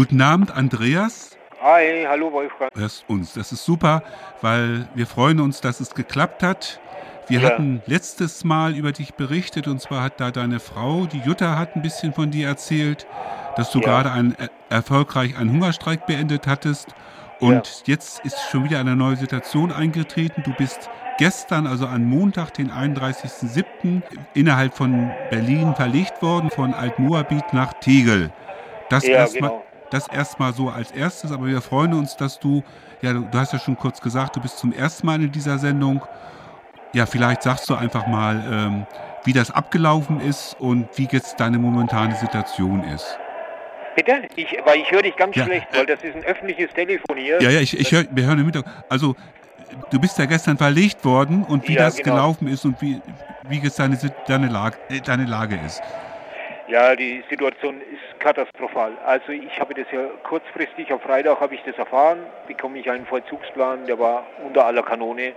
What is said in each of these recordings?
Guten Abend, Andreas. Hi, hallo Wolfgang. Hörst uns. Das ist super, weil wir freuen uns, dass es geklappt hat. Wir Ja. hatten letztes Mal über dich berichtet und zwar hat da deine Frau, die Jutta, hat ein bisschen von dir erzählt, dass du Ja. gerade ein, äh, erfolgreich einen Hungerstreik beendet hattest und jetzt ist schon wieder eine neue Situation eingetreten. Du bist gestern, also an Montag, den 31.07., innerhalb von Berlin verlegt worden, von Altmoabit nach Tegel. Das Ja, erstmal genau. Das erstmal so als erstes, aber wir freuen uns, dass du, ja, du, hast ja schon kurz gesagt, du bist zum ersten Mal in dieser Sendung. Ja, vielleicht sagst du einfach mal, ähm, wie das abgelaufen ist und wie jetzt deine momentane Situation ist. Bitte? Ich, weil ich höre dich ganz Ja, schlecht, weil das ist ein öffentliches Telefon hier. Ja, ja, ich, ich hör, wir hören im Hintergrund. Also, du bist ja gestern verlegt worden und wie Ja, das genau. gelaufen ist und wie, wie jetzt deine, deine, Lage, äh, deine Lage ist. Ja, die Situation ist katastrophal. Also ich habe das ja kurzfristig, am Freitag habe ich das erfahren, bekomme ich einen Vollzugsplan, der war unter aller Kanone.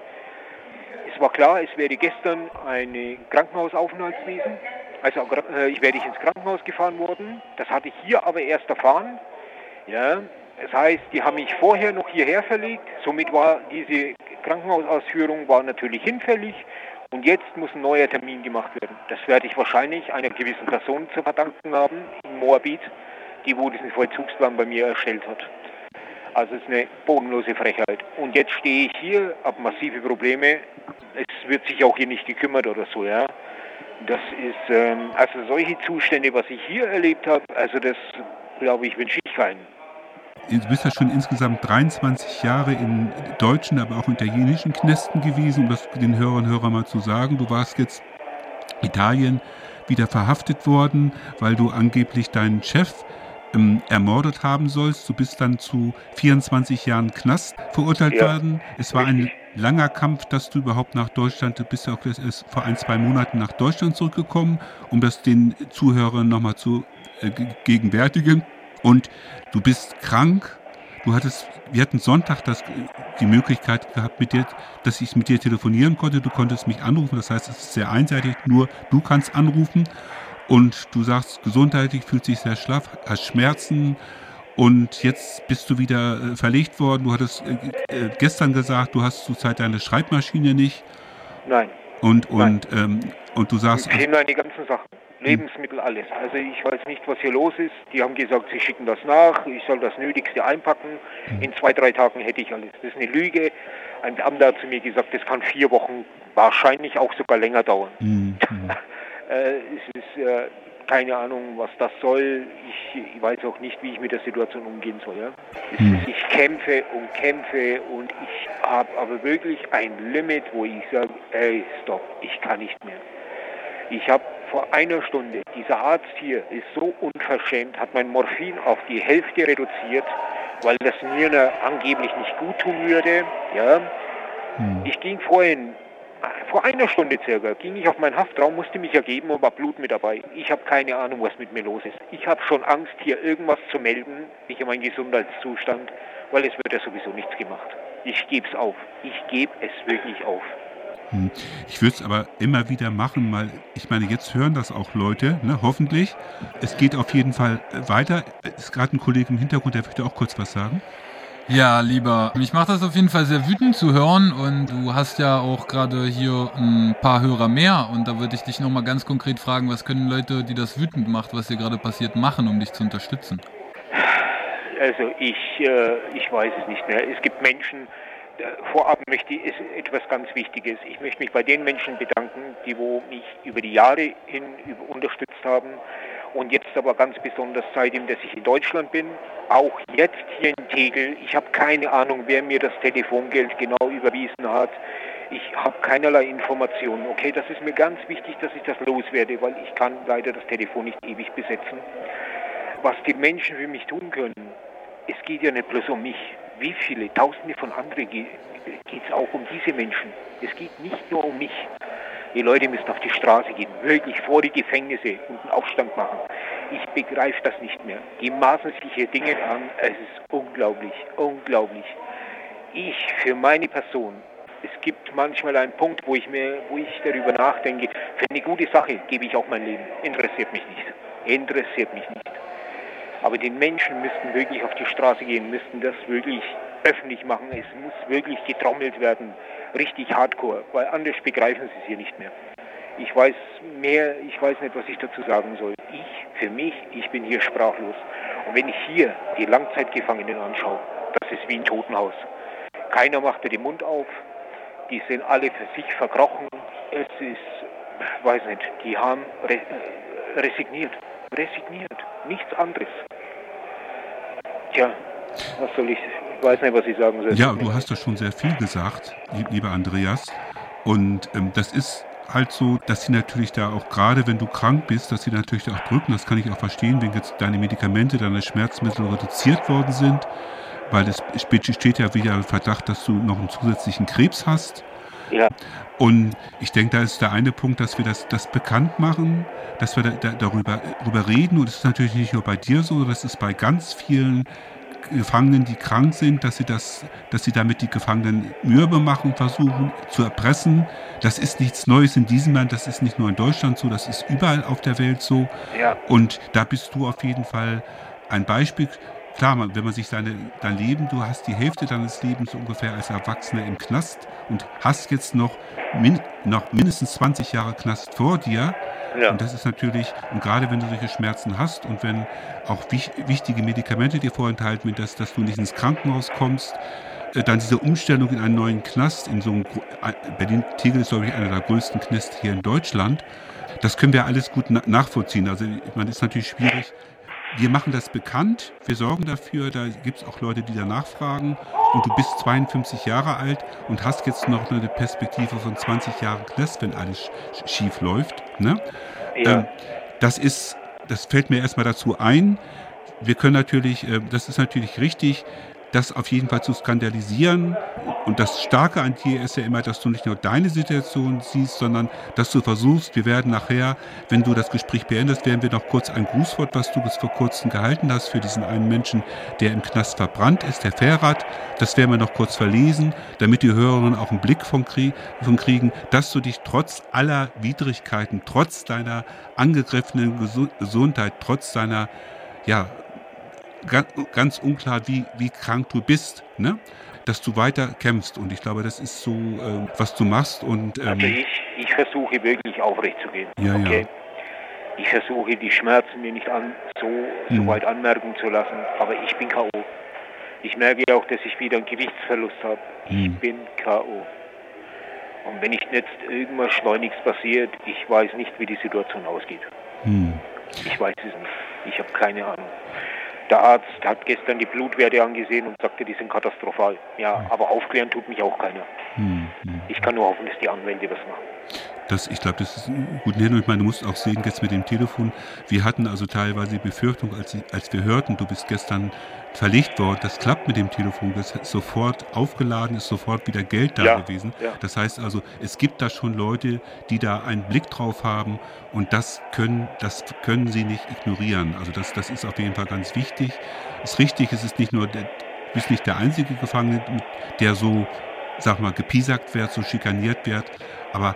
Es war klar, es werde gestern ein Krankenhausaufenthalt gewesen. Also äh, ich werde ins Krankenhaus gefahren worden. Das hatte ich hier aber erst erfahren. Ja, das heißt, die haben mich vorher noch hierher verlegt. Somit war diese Krankenhausausführung war natürlich hinfällig. Und jetzt muss ein neuer Termin gemacht werden. Das werde ich wahrscheinlich einer gewissen Person zu verdanken haben, in Moabit, die wo diesen Vollzugsplan bei mir erstellt hat. Also es ist eine bodenlose Frechheit. Und jetzt stehe ich hier, habe massive Probleme. Es wird sich auch hier nicht gekümmert oder so, ja. Das ist, ähm, also solche Zustände, was ich hier erlebt habe, also das, glaube ich, wünsche ich keinen. Du bist ja schon insgesamt 23 Jahre in deutschen, aber auch italienischen Knästen gewesen, um das den Hörern und Hörern mal zu sagen. Du warst jetzt Italien wieder verhaftet worden, weil du angeblich deinen Chef ähm, ermordet haben sollst. Du bist dann zu 24 Jahren Knast verurteilt Ja, worden. Es war ein richtig. langer Kampf, dass du überhaupt nach Deutschland, du bist ja auch erst vor ein, zwei Monaten nach Deutschland zurückgekommen, um das den Zuhörern nochmal zu äh, ge- gegenwärtigen. Und du bist krank. Du hattest, wir hatten Sonntag das, die Möglichkeit gehabt, mit dir, dass ich mit dir telefonieren konnte. Du konntest mich anrufen. Das heißt, es ist sehr einseitig. Nur du kannst anrufen. Und du sagst, gesundheitlich fühlt sich sehr schlaff, hast Schmerzen. Und jetzt bist du wieder äh, verlegt worden. Du hattest äh, äh, gestern gesagt, du hast zurzeit deine Schreibmaschine nicht. Nein, Und, und, ähm, und du sagst, ich kenne die ganzen Sachen. Lebensmittel, alles. Also ich weiß nicht, was hier los ist. Die haben gesagt, sie schicken das nach, ich soll das Nötigste einpacken. In zwei, drei Tagen hätte ich alles. Das ist eine Lüge. Ein Beamter hat zu mir gesagt, das kann vier Wochen, wahrscheinlich auch sogar länger dauern. hm, hm. Äh, es ist äh, keine Ahnung, was das soll. Ich, ich weiß auch nicht, wie ich mit der Situation umgehen soll. Ja? Hm. ist, ich kämpfe und kämpfe und ich habe aber wirklich ein Limit, wo ich sage, ey, stopp, ich kann nicht mehr. Ich habe vor einer Stunde, dieser Arzt hier ist so unverschämt, hat mein Morphin auf die Hälfte reduziert, weil das mir angeblich nicht gut tun würde. Ja, Hm. ich ging vorhin, vor einer Stunde circa, ging ich auf meinen Haftraum, musste mich ergeben und war Blut mit dabei. Ich habe keine Ahnung, was mit mir los ist. Ich habe schon Angst, hier irgendwas zu melden, nicht meinen Gesundheitszustand, weil es wird ja sowieso nichts gemacht. Ich gebe es auf. Ich gebe es wirklich auf. Hm. Ich würde es aber immer wieder machen, weil ich meine, jetzt hören das auch Leute, ne, hoffentlich. Es geht auf jeden Fall äh, weiter. Es ist gerade ein Kollege im Hintergrund, der möchte auch kurz was sagen. Ja, lieber. Mich macht das auf jeden Fall sehr wütend zu hören und du hast ja auch gerade hier ein paar Hörer mehr und da würde ich dich nochmal ganz konkret fragen, was können Leute, die das wütend macht, was hier gerade passiert, machen, um dich zu unterstützen? Also ich, äh, ich weiß es nicht mehr. Es gibt Menschen, äh, vorab möchte ich, etwas ganz Wichtiges. Ich möchte mich bei den Menschen bedanken, die wo mich über die Jahre hin unterstützt haben und jetzt aber ganz besonders seitdem, dass ich in Deutschland bin, auch jetzt hier in Tegel. Ich habe keine Ahnung, wer mir das Telefongeld genau überwiesen hat. Ich habe keinerlei Informationen. Okay, das ist mir ganz wichtig, dass ich das loswerde, weil ich kann leider das Telefon nicht ewig besetzen. Was die Menschen für mich tun können, es geht ja nicht bloß um mich. Wie viele, tausende von anderen geht es auch um diese Menschen. Es geht nicht nur um mich. Die Leute müssen auf die Straße gehen, wirklich vor die Gefängnisse und einen Aufstand machen. Ich begreife das nicht mehr. Die maßen sich hier Dinge an, es ist unglaublich, unglaublich. Ich für meine Person, es gibt manchmal einen Punkt, wo ich mir, wo ich darüber nachdenke, für eine gute Sache gebe ich auch mein Leben. Interessiert mich nicht. Interessiert mich nicht. Aber die Menschen müssten wirklich auf die Straße gehen, müssten das wirklich öffentlich machen. Es muss wirklich getrommelt werden, richtig hardcore, weil anders begreifen sie es hier nicht mehr. Ich weiß mehr, ich weiß nicht, was ich dazu sagen soll. Ich, für mich, ich bin hier sprachlos. Und wenn ich hier die Langzeitgefangenen anschaue, das ist wie ein Totenhaus. Keiner macht den Mund auf, die sind alle für sich verkrochen. Es ist, weiß nicht, die haben re resigniert, resigniert, nichts anderes. Tja, was soll ich, ich weiß nicht, was ich sagen soll. Ja, du hast doch schon sehr viel gesagt, lieber Andreas. Und ähm, das ist halt so, dass sie natürlich da auch gerade, wenn du krank bist, dass sie natürlich da auch drücken. Das kann ich auch verstehen, wenn jetzt deine Medikamente, deine Schmerzmittel reduziert worden sind, weil es steht ja wieder im Verdacht, dass du noch einen zusätzlichen Krebs hast. Ja. Und ich denke, da ist der eine Punkt, dass wir das, das bekannt machen, dass wir da, da, darüber, darüber reden. Und es ist natürlich nicht nur bei dir so, das ist bei ganz vielen Gefangenen, die krank sind, dass sie, das, dass sie damit die Gefangenen mürbe machen, versuchen zu erpressen. Das ist nichts Neues in diesem Land, das ist nicht nur in Deutschland so, das ist überall auf der Welt so. Ja. Und da bist du auf jeden Fall ein Beispiel. Klar, wenn man sich deine, dein Leben, du hast die Hälfte deines Lebens ungefähr als Erwachsener im Knast und hast jetzt noch, min, noch mindestens 20 Jahre Knast vor dir. Ja. Und das ist natürlich, und gerade wenn du solche Schmerzen hast und wenn auch wich, wichtige Medikamente dir vorenthalten werden, dass, dass du nicht ins Krankenhaus kommst, äh, dann diese Umstellung in einen neuen Knast, in so einem, Berlin-Tegel ist, glaube ich, einer der größten Knäste hier in Deutschland. Das können wir alles gut nachvollziehen. Also, meine, ist natürlich schwierig. Wir machen das bekannt, wir sorgen dafür, da gibt es auch Leute, die da nachfragen. Und du bist 52 Jahre alt und hast jetzt noch eine Perspektive von 20 Jahren Knast, wenn alles schief läuft. Ne? Ja. Ähm, das ist, das fällt mir erstmal dazu ein. Wir können natürlich, äh, das ist natürlich richtig, das auf jeden Fall zu skandalisieren. Und das Starke an dir ist ja immer, dass du nicht nur deine Situation siehst, sondern dass du versuchst, wir werden nachher, wenn du das Gespräch beendest, werden wir noch kurz ein Grußwort, was du bis vor kurzem gehalten hast für diesen einen Menschen, der im Knast verbrannt ist, der Ferrat. Das werden wir noch kurz verlesen, damit die Hörerinnen auch einen Blick von, Krieg, von kriegen, dass du dich trotz aller Widrigkeiten, trotz deiner angegriffenen Gesundheit, trotz deiner ja, ganz, ganz unklar, wie, wie krank du bist, ne? dass du weiter kämpfst. Und ich glaube, das ist so, äh, was du machst. Und, ähm, also ich, ich versuche wirklich aufrecht zu gehen. Ja, okay? ja. Ich versuche die Schmerzen mir nicht an, so, so hm. weit anmerken zu lassen, aber ich bin K.O. Ich merke auch, dass ich wieder einen Gewichtsverlust habe. Ich hm. bin K.O. Und wenn nicht jetzt irgendwas schleunigst passiert, ich weiß nicht, wie die Situation ausgeht. Hm. Ich weiß es nicht. Ich habe keine Ahnung. Der Arzt hat gestern die Blutwerte angesehen und sagte, die sind katastrophal. Ja, aber aufklären tut mich auch keiner. Hm, hm. Ich kann nur hoffen, dass die Anwälte was machen. Das, ich glaube, das ist gut. Ich meine, du musst auch sehen, jetzt mit dem Telefon, wir hatten also teilweise die Befürchtung, als, als wir hörten, du bist gestern verlegt worden, das klappt mit dem Telefon, das ist sofort aufgeladen, ist sofort wieder Geld da ja, gewesen. Ja. Das heißt also, es gibt da schon Leute, die da einen Blick drauf haben und das können, das können sie nicht ignorieren. Also das, das ist auf jeden Fall ganz wichtig. Ist richtig, es ist nicht nur, der, du bist nicht der einzige Gefangene, der so, sag mal, gepiesackt wird, so schikaniert wird, aber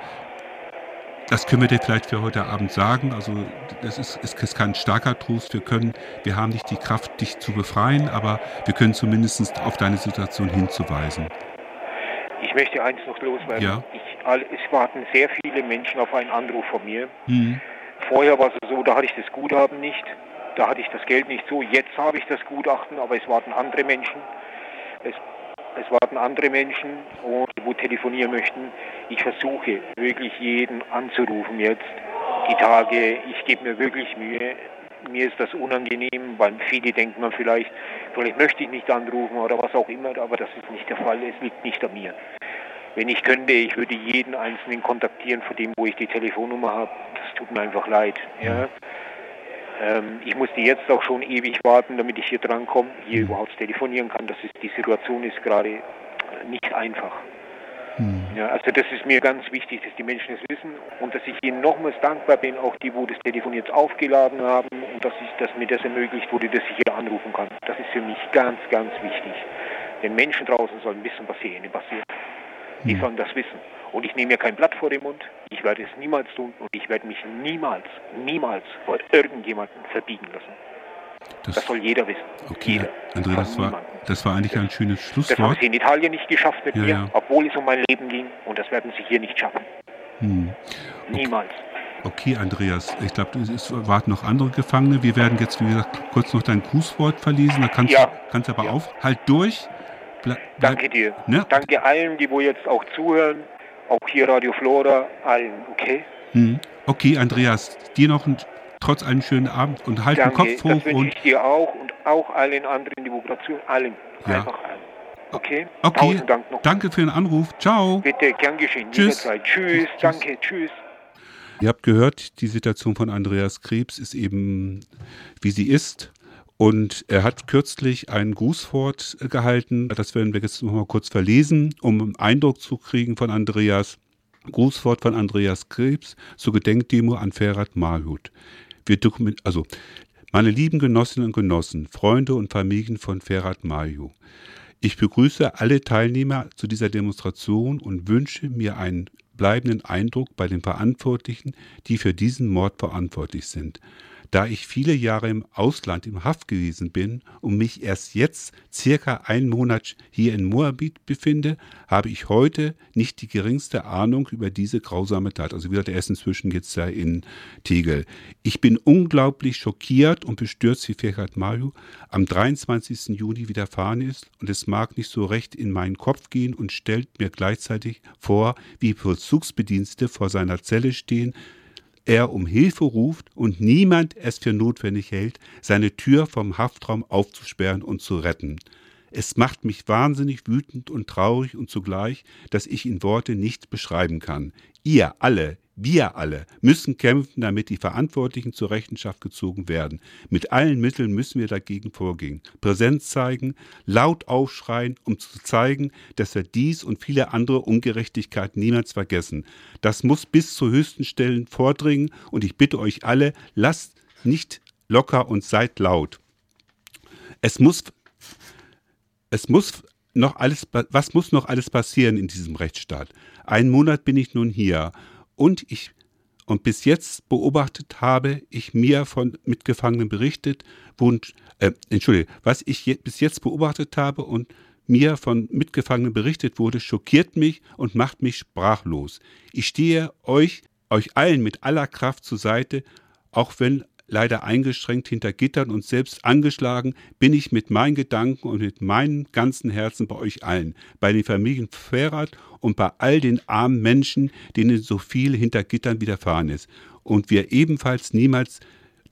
das können wir dir vielleicht für heute Abend sagen. Also das ist, ist kein starker Trost. Wir können, wir haben nicht die Kraft, dich zu befreien, aber wir können zumindest auf deine Situation hinzuweisen. Ich möchte eins noch loswerden. Ja. Ich, es warten sehr viele Menschen auf einen Anruf von mir. Mhm. Vorher war es so, da hatte ich das Guthaben nicht, da hatte ich das Geld nicht so. Jetzt habe ich das Gutachten, aber es warten andere Menschen. Es es warten andere Menschen, wo telefonieren möchten. Ich versuche wirklich jeden anzurufen jetzt. Die Tage, ich gebe mir wirklich Mühe. Mir ist das unangenehm, weil viele denken man vielleicht, vielleicht möchte ich nicht anrufen oder was auch immer, aber das ist nicht der Fall. Es liegt nicht an mir. Wenn ich könnte, ich würde jeden Einzelnen kontaktieren, von dem, wo ich die Telefonnummer habe. Das tut mir einfach leid. Ja. Ähm, ich musste jetzt auch schon ewig warten, damit ich hier drankomme, hier mhm. überhaupt telefonieren kann. Das ist, die Situation ist gerade äh, nicht einfach. Mhm. Ja, also das ist mir ganz wichtig, dass die Menschen es wissen und dass ich ihnen nochmals dankbar bin, auch die, wo das Telefon jetzt aufgeladen haben und dass, ich, dass mir das ermöglicht wurde, dass ich hier anrufen kann. Das ist für mich ganz, ganz wichtig. Denn Menschen draußen sollen wissen, was hier ihnen passiert. Die mhm. sollen das wissen. Und ich nehme mir kein Blatt vor den Mund. Ich werde es niemals tun und ich werde mich niemals, niemals vor irgendjemandem verbiegen lassen. Das, das soll jeder wissen. Okay, jeder. André, das war, das war eigentlich ein schönes Schlusswort. Das haben sie in Italien nicht geschafft mit Ja, mir, ja. obwohl es um mein Leben ging. Und das werden sie hier nicht schaffen. Hm. Niemals. Okay, Andreas, ich glaube, es warten noch andere Gefangene. Wir werden jetzt, wie gesagt, kurz noch dein Grußwort verlesen. Da kannst, Ja. du kannst aber auf. Halt durch. Ble Danke dir. Ne? Danke allen, die wo jetzt auch zuhören. Auch hier Radio Flora, allen, okay? Hm. Okay, Andreas, dir noch ein, trotz einen schönen Abend und halt den Danke, Kopf das hoch wünsche und ich dir auch und auch allen anderen, die zuhören, allen. Ja. Einfach allen. Okay? Okay, Dank danke für den Anruf. Ciao. Bitte, gern geschehen. Tschüss. Tschüss, Tschüss. danke, tschüss. Ihr habt gehört, die Situation von Andreas Krebs ist eben, wie sie ist. Und er hat kürzlich ein Grußwort gehalten. Das werden wir jetzt noch mal kurz verlesen, um einen Eindruck zu kriegen von Andreas. Grußwort von Andreas Krebs zur Gedenkdemo an Ferhat Mahut. Wir dokument also, meine lieben Genossinnen und Genossen, Freunde und Familien von Ferhat Mahut. Ich begrüße alle Teilnehmer zu dieser Demonstration und wünsche mir einen bleibenden Eindruck bei den Verantwortlichen, die für diesen Mord verantwortlich sind. Da ich viele Jahre im Ausland im Haft gewesen bin und mich erst jetzt circa einen Monat hier in Moabit befinde, habe ich heute nicht die geringste Ahnung über diese grausame Tat. Also wie gesagt, er ist inzwischen jetzt da in Tegel. Ich bin unglaublich schockiert und bestürzt, wie Ferhat Mayu am 23. Juni widerfahren ist und es mag nicht so recht in meinen Kopf gehen und stellt mir gleichzeitig vor, wie Vollzugsbedienstete vor seiner Zelle stehen, er um Hilfe ruft und niemand es für notwendig hält, seine Tür vom Haftraum aufzusperren und zu retten. Es macht mich wahnsinnig wütend und traurig und zugleich, dass ich in Worte nicht beschreiben kann. Ihr alle, wir alle müssen kämpfen, damit die Verantwortlichen zur Rechenschaft gezogen werden. Mit allen Mitteln müssen wir dagegen vorgehen. Präsenz zeigen, laut aufschreien, um zu zeigen, dass wir dies und viele andere Ungerechtigkeiten niemals vergessen. Das muss bis zu höchsten Stellen vordringen und ich bitte euch alle, lasst nicht locker und seid laut. Es muss es muss noch alles, was muss noch alles passieren in diesem Rechtsstaat? Einen Monat bin ich nun hier und ich und bis jetzt beobachtet habe ich mir von Mitgefangenen berichtet, und, äh, Entschuldige, was ich je, bis jetzt beobachtet habe und mir von Mitgefangenen berichtet wurde, schockiert mich und macht mich sprachlos. Ich stehe euch, euch allen mit aller Kraft zur Seite, auch wenn leider eingeschränkt hinter Gittern und selbst angeschlagen, bin ich mit meinen Gedanken und mit meinem ganzen Herzen bei euch allen, bei den Familien Ferrat und bei all den armen Menschen, denen so viel hinter Gittern widerfahren ist. Und wir ebenfalls niemals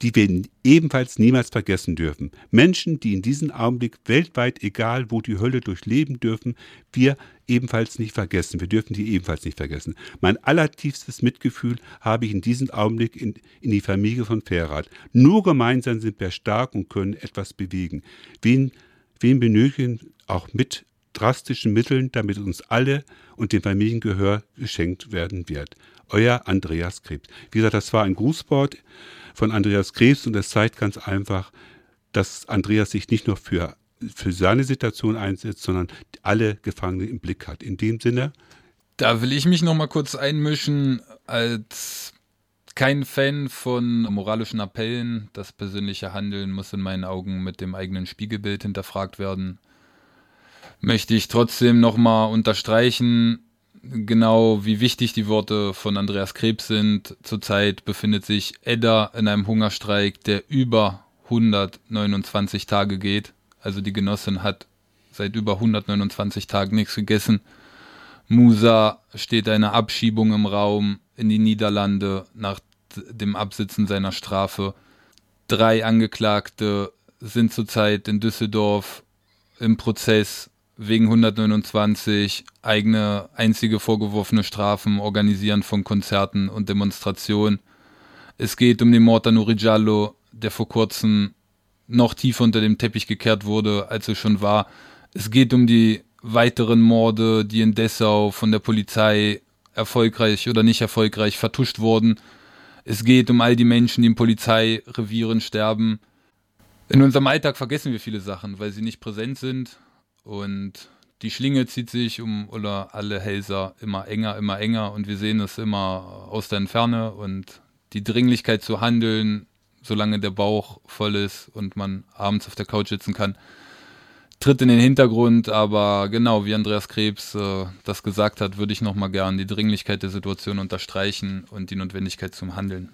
die wir ebenfalls niemals vergessen dürfen. Menschen, die in diesem Augenblick weltweit, egal wo die Hölle durchleben dürfen, wir ebenfalls nicht vergessen. Wir dürfen die ebenfalls nicht vergessen. Mein allertiefstes Mitgefühl habe ich in diesem Augenblick in, in die Familie von Ferrat. Nur gemeinsam sind wir stark und können etwas bewegen. Wen, wen benötigen auch mit drastischen Mitteln, damit uns alle und dem Familiengehör geschenkt werden wird. Euer Andreas Krebs. Wie gesagt, das war ein Grußwort von Andreas Krebs und es zeigt ganz einfach, dass Andreas sich nicht nur für, für seine Situation einsetzt, sondern alle Gefangene im Blick hat. In dem Sinne. Da will ich mich noch mal kurz einmischen als kein Fan von moralischen Appellen. Das persönliche Handeln muss in meinen Augen mit dem eigenen Spiegelbild hinterfragt werden. Möchte ich trotzdem noch mal unterstreichen, genau wie wichtig die Worte von Andreas Krebs sind. Zurzeit befindet sich Edda in einem Hungerstreik, der über 129 Tage geht. Also die Genossin hat seit über 129 Tagen nichts gegessen. Musa steht eine Abschiebung im Raum in die Niederlande nach dem Absitzen seiner Strafe. Drei Angeklagte sind zurzeit in Düsseldorf im Prozess wegen 129 eigene einzige vorgeworfene Strafen, Organisieren von Konzerten und Demonstrationen. Es geht um den Mord an Uri Giallo, der vor kurzem noch tiefer unter dem Teppich gekehrt wurde, als es schon war. Es geht um die weiteren Morde, die in Dessau von der Polizei erfolgreich oder nicht erfolgreich vertuscht wurden. Es geht um all die Menschen, die in Polizeirevieren sterben. In unserem Alltag vergessen wir viele Sachen, weil sie nicht präsent sind und die Schlinge zieht sich um oder alle Hälser immer enger, immer enger und wir sehen es immer aus der Entferne und die Dringlichkeit zu handeln solange der Bauch voll ist und man abends auf der Couch sitzen kann, tritt in den Hintergrund. Aber genau, wie Andreas Krebs äh, das gesagt hat, würde ich nochmal gern die Dringlichkeit der Situation unterstreichen und die Notwendigkeit zum Handeln.